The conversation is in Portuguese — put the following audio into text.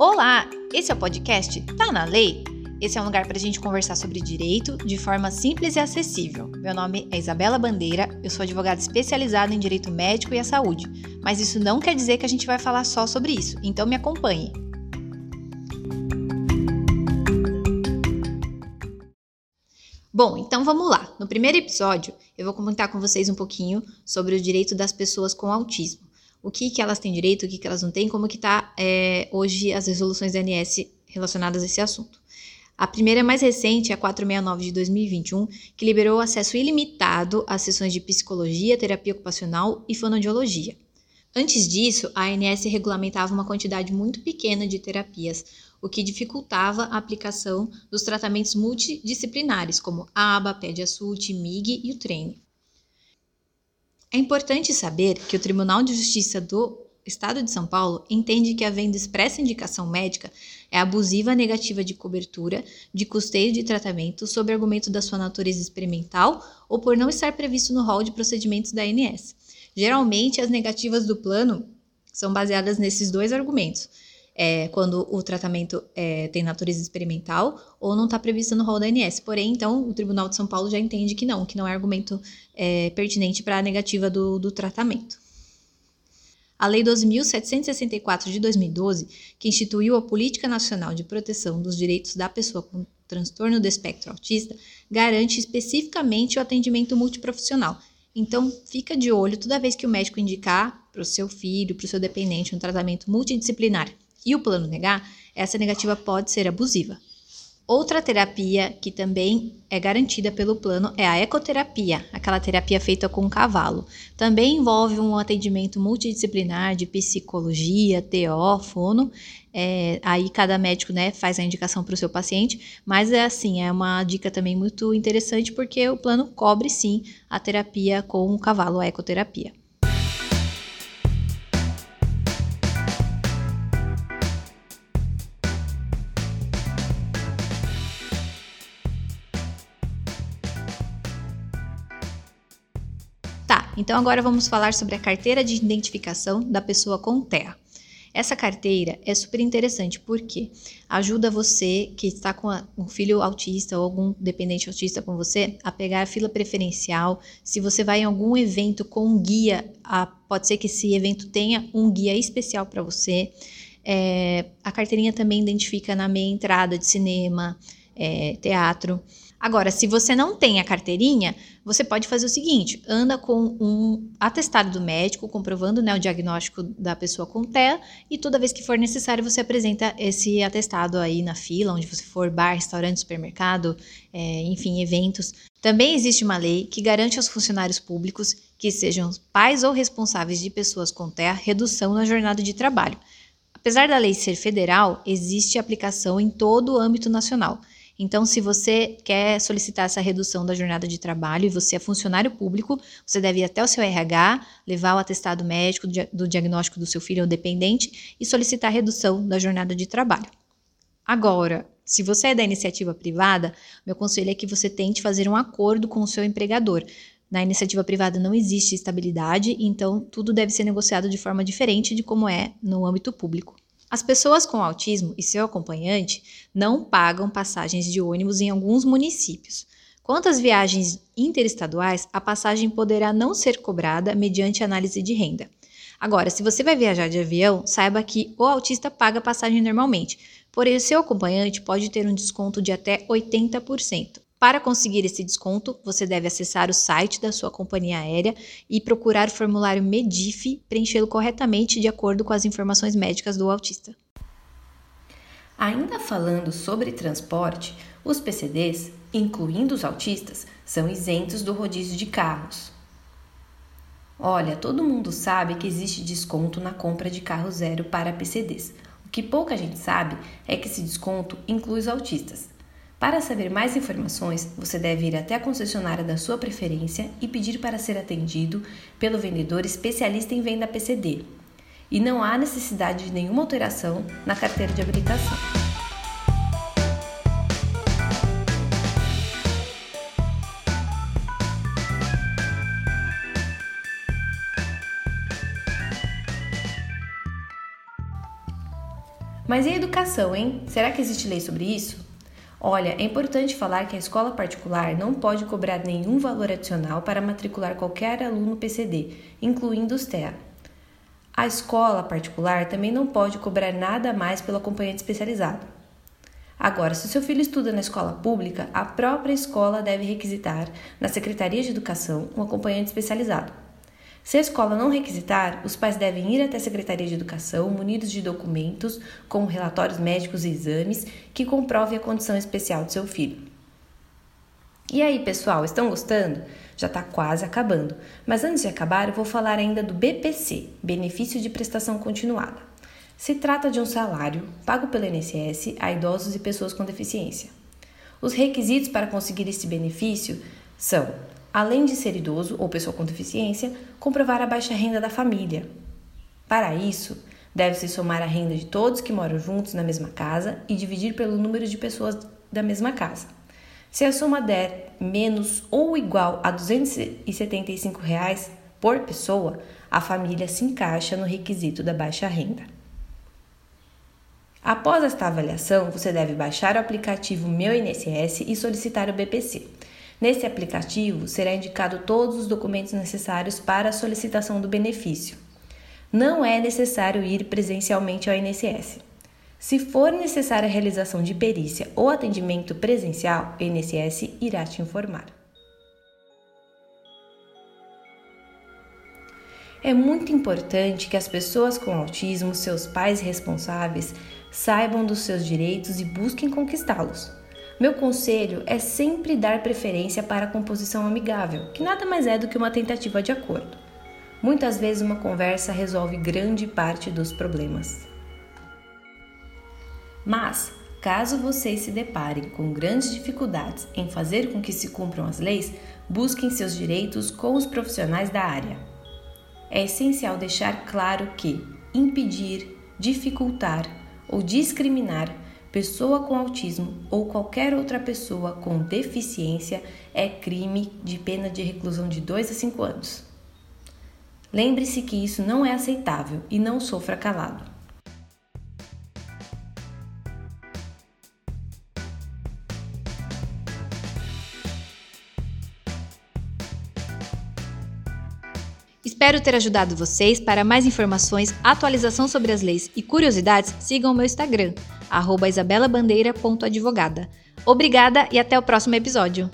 Olá, esse é o podcast Tá na Lei? Esse é um lugar para a gente conversar sobre direito de forma simples e acessível. Meu nome é Isabela Bandeira, eu sou advogada especializada em direito médico e a saúde, mas isso não quer dizer que a gente vai falar só sobre isso, então me acompanhe. Bom, então vamos lá. No primeiro episódio, eu vou comentar com vocês um pouquinho sobre o direito das pessoas com autismo o que, que elas têm direito, o que, que elas não têm, como que está é, hoje as resoluções da ANS relacionadas a esse assunto. A primeira mais recente é a 469 de 2021, que liberou acesso ilimitado às sessões de psicologia, terapia ocupacional e fonoaudiologia. Antes disso, a ANS regulamentava uma quantidade muito pequena de terapias, o que dificultava a aplicação dos tratamentos multidisciplinares, como a ABA, PED-ASUT, MIG e o treine. É importante saber que o Tribunal de Justiça do Estado de São Paulo entende que, havendo expressa indicação médica, é abusiva a negativa de cobertura de custeio de tratamento sob argumento da sua natureza experimental ou por não estar previsto no rol de procedimentos da ANS. Geralmente, as negativas do plano são baseadas nesses dois argumentos é, quando o tratamento é, tem natureza experimental ou não está previsto no rol da ANS. Porém, então, o Tribunal de São Paulo já entende que não, que não é argumento é, pertinente para a negativa do, do tratamento. A Lei 12.764 de 2012, que instituiu a Política Nacional de Proteção dos Direitos da Pessoa com Transtorno do Espectro Autista, garante especificamente o atendimento multiprofissional. Então, fica de olho toda vez que o médico indicar para o seu filho, para o seu dependente, um tratamento multidisciplinar e o plano negar, essa negativa pode ser abusiva. Outra terapia que também é garantida pelo plano é a ecoterapia, aquela terapia feita com cavalo. Também envolve um atendimento multidisciplinar de psicologia, TO, fono. É, aí cada médico né, faz a indicação para o seu paciente, mas é assim, é uma dica também muito interessante porque o plano cobre sim a terapia com o cavalo, a ecoterapia. Então agora vamos falar sobre a carteira de identificação da pessoa com TEA. Essa carteira é super interessante porque ajuda você que está com um filho autista ou algum dependente autista com você a pegar a fila preferencial. Se você vai em algum evento com um guia, pode ser que esse evento tenha um guia especial para você. É, a carteirinha também identifica na meia entrada de cinema, é, teatro. Agora, se você não tem a carteirinha, você pode fazer o seguinte: anda com um atestado do médico comprovando né, o diagnóstico da pessoa com TEA e toda vez que for necessário você apresenta esse atestado aí na fila, onde você for bar, restaurante, supermercado, é, enfim, eventos. Também existe uma lei que garante aos funcionários públicos que sejam pais ou responsáveis de pessoas com TEA redução na jornada de trabalho. Apesar da lei ser federal, existe aplicação em todo o âmbito nacional. Então, se você quer solicitar essa redução da jornada de trabalho e você é funcionário público, você deve ir até o seu RH, levar o atestado médico do diagnóstico do seu filho ou dependente e solicitar a redução da jornada de trabalho. Agora, se você é da iniciativa privada, meu conselho é que você tente fazer um acordo com o seu empregador. Na iniciativa privada não existe estabilidade, então tudo deve ser negociado de forma diferente de como é no âmbito público. As pessoas com autismo e seu acompanhante não pagam passagens de ônibus em alguns municípios. Quanto às viagens interestaduais, a passagem poderá não ser cobrada mediante análise de renda. Agora, se você vai viajar de avião, saiba que o autista paga passagem normalmente, porém seu acompanhante pode ter um desconto de até 80%. Para conseguir esse desconto, você deve acessar o site da sua companhia aérea e procurar o formulário MEDIF, preenchê-lo corretamente de acordo com as informações médicas do autista. Ainda falando sobre transporte, os PCDs, incluindo os autistas, são isentos do rodízio de carros. Olha, todo mundo sabe que existe desconto na compra de carro zero para PCDs. O que pouca gente sabe é que esse desconto inclui os autistas. Para saber mais informações, você deve ir até a concessionária da sua preferência e pedir para ser atendido pelo vendedor especialista em venda PCD. E não há necessidade de nenhuma alteração na carteira de habilitação. Mas e a educação, hein? Será que existe lei sobre isso? Olha, é importante falar que a escola particular não pode cobrar nenhum valor adicional para matricular qualquer aluno PCD, incluindo os TEA. A escola particular também não pode cobrar nada mais pelo acompanhante especializado. Agora, se seu filho estuda na escola pública, a própria escola deve requisitar na Secretaria de Educação um acompanhante especializado. Se a escola não requisitar, os pais devem ir até a Secretaria de Educação munidos de documentos, como relatórios médicos e exames, que comprovem a condição especial de seu filho. E aí, pessoal, estão gostando? Já está quase acabando. Mas antes de acabar, eu vou falar ainda do BPC Benefício de Prestação Continuada. Se trata de um salário pago pelo INSS a idosos e pessoas com deficiência. Os requisitos para conseguir esse benefício são além de ser idoso ou pessoa com deficiência, comprovar a baixa renda da família. Para isso, deve-se somar a renda de todos que moram juntos na mesma casa e dividir pelo número de pessoas da mesma casa. Se a soma der menos ou igual a 275 reais por pessoa, a família se encaixa no requisito da baixa renda. Após esta avaliação, você deve baixar o aplicativo Meu INSS e solicitar o BPC. Nesse aplicativo será indicado todos os documentos necessários para a solicitação do benefício. Não é necessário ir presencialmente ao INSS. Se for necessária a realização de perícia ou atendimento presencial, o INSS irá te informar. É muito importante que as pessoas com autismo, seus pais responsáveis, saibam dos seus direitos e busquem conquistá-los. Meu conselho é sempre dar preferência para a composição amigável, que nada mais é do que uma tentativa de acordo. Muitas vezes uma conversa resolve grande parte dos problemas. Mas, caso vocês se deparem com grandes dificuldades em fazer com que se cumpram as leis, busquem seus direitos com os profissionais da área. É essencial deixar claro que impedir, dificultar ou discriminar pessoa com autismo ou qualquer outra pessoa com deficiência é crime de pena de reclusão de 2 a 5 anos. Lembre-se que isso não é aceitável e não sofra calado. Espero ter ajudado vocês. Para mais informações, atualização sobre as leis e curiosidades, sigam o meu Instagram, isabelabandeira.advogada. Obrigada e até o próximo episódio.